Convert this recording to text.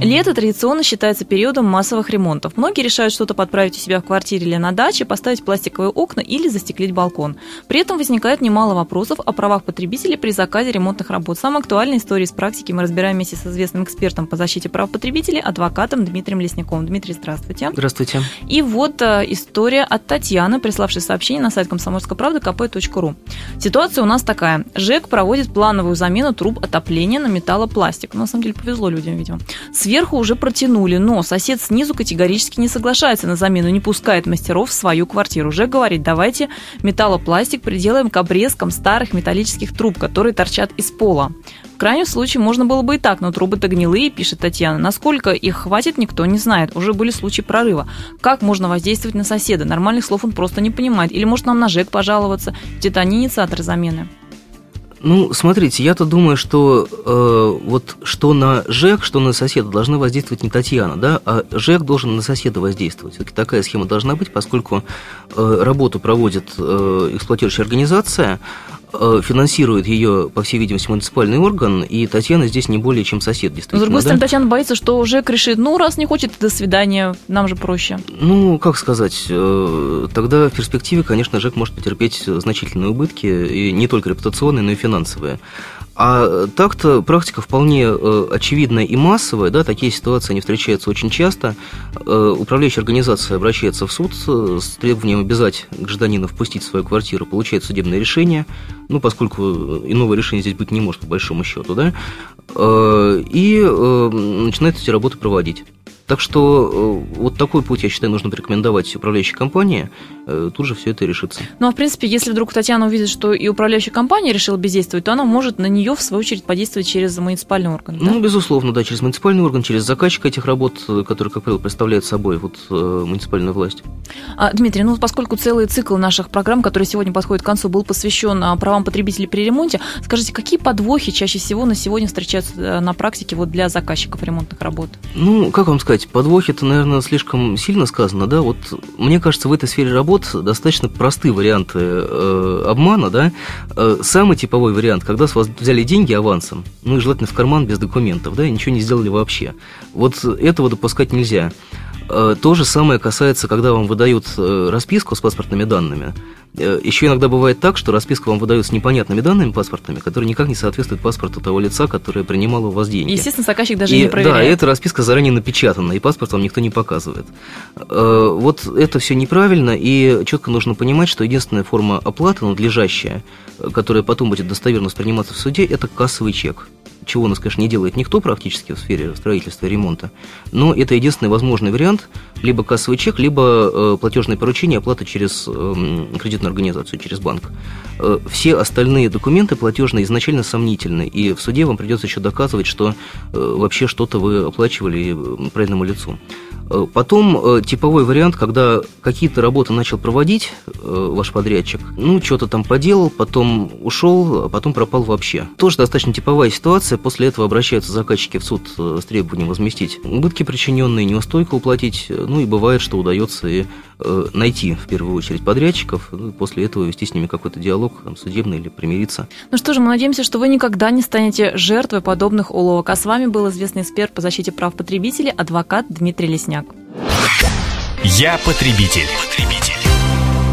Лето традиционно считается периодом массовых ремонтов. Многие решают что-то подправить у себя в квартире или на даче, поставить пластиковые окна или застеклить балкон. При этом возникает немало вопросов о правах потребителей при заказе ремонтных работ. Самые актуальные истории из практики мы разбираем вместе с известным экспертом по защите прав потребителей, адвокатом Дмитрием Лесняковым. Дмитрий, здравствуйте. Здравствуйте. И вот э, история от Татьяны, приславшей сообщение на сайт комсомольской правды kp.ru. Ситуация у нас такая. ЖЭК проводит плановую замену труб отопления на металлопластик. Ну, на самом деле повезло людям, видимо. Сверху уже протянули, но сосед снизу категорически не соглашается на замену, не пускает мастеров в свою квартиру. Уже говорит, давайте металлопластик приделаем к обрезкам старых металлических труб, которые торчат из пола. В крайнем случае можно было бы и так, но трубы-то гнилые, пишет Татьяна. Насколько их хватит, никто не знает. Уже были случаи прорыва. Как можно воздействовать на соседа? Нормальных слов он просто не понимает. Или может нам на ЖЭК пожаловаться? Ведь это они инициаторы замены. Ну, смотрите, я-то думаю, что э, вот что на ЖЭК, что на соседа должны воздействовать не Татьяна, да, а ЖЭК должен на соседа воздействовать. Все-таки такая схема должна быть, поскольку э, работу проводит э, эксплуатирующая организация, финансирует ее, по всей видимости, муниципальный орган, и Татьяна здесь не более чем сосед, действительно. Но, с другой да? стороны, Татьяна боится, что ЖЭК решит, ну, раз не хочет, до свидания, нам же проще. Ну, как сказать, э, тогда в перспективе, конечно, ЖЭК может потерпеть значительные убытки, и не только репутационные, но и финансовые. А так-то практика вполне э, очевидная и массовая, да, такие ситуации не встречаются очень часто. Э, управляющая организация обращается в суд э, с требованием обязать гражданина впустить в свою квартиру, получает судебное решение, ну, поскольку иного решения здесь быть не может, по большому счету, да, и начинает эти работы проводить. Так что э, вот такой путь, я считаю, нужно порекомендовать управляющей компании, э, тут же все это решится. Ну, а в принципе, если вдруг Татьяна увидит, что и управляющая компания решила бездействовать, то она может на нее, в свою очередь, подействовать через муниципальный орган, да? Ну, безусловно, да, через муниципальный орган, через заказчика этих работ, э, который, как правило, представляет собой вот муниципальную власть. А, Дмитрий, ну, поскольку целый цикл наших программ, который сегодня подходит к концу, был посвящен а, правам потребителей при ремонте, скажите, какие подвохи чаще всего на сегодня встречаются на практике вот для заказчиков ремонтных работ? Ну, как вам сказать, сказать, подвохи это, наверное, слишком сильно сказано, да, вот мне кажется, в этой сфере работ достаточно простые варианты э, обмана, да. Э, самый типовой вариант, когда с вас взяли деньги авансом, ну и желательно в карман без документов, да, и ничего не сделали вообще. Вот этого допускать нельзя. Э, то же самое касается, когда вам выдают э, расписку с паспортными данными. Э, Еще иногда бывает так, что расписка вам выдают с непонятными данными паспортными, которые никак не соответствуют паспорту того лица, которое принимало у вас деньги. Естественно, заказчик даже и, не проверяет. Да, эта расписка заранее напечатана, и паспорт вам никто не показывает. Вот это все неправильно, и четко нужно понимать, что единственная форма оплаты надлежащая, которая потом будет достоверно восприниматься в суде, это кассовый чек чего у нас, конечно, не делает никто практически в сфере строительства и ремонта, но это единственный возможный вариант, либо кассовый чек, либо э, платежное поручение, оплата через э, кредитную организацию, через банк. Э, все остальные документы платежные изначально сомнительны, и в суде вам придется еще доказывать, что э, вообще что-то вы оплачивали э, правильному лицу. Э, потом э, типовой вариант, когда какие-то работы начал проводить э, ваш подрядчик, ну, что-то там поделал, потом ушел, а потом пропал вообще. Тоже достаточно типовая ситуация. После этого обращаются заказчики в суд с требованием возместить убытки причиненные, неустойку уплатить. Ну и бывает, что удается и найти в первую очередь подрядчиков, ну, после этого вести с ними какой-то диалог, там, судебный или примириться. Ну что же, мы надеемся, что вы никогда не станете жертвой подобных уловок. А с вами был известный эксперт по защите прав потребителей, адвокат Дмитрий Лесняк. Я потребитель. потребитель.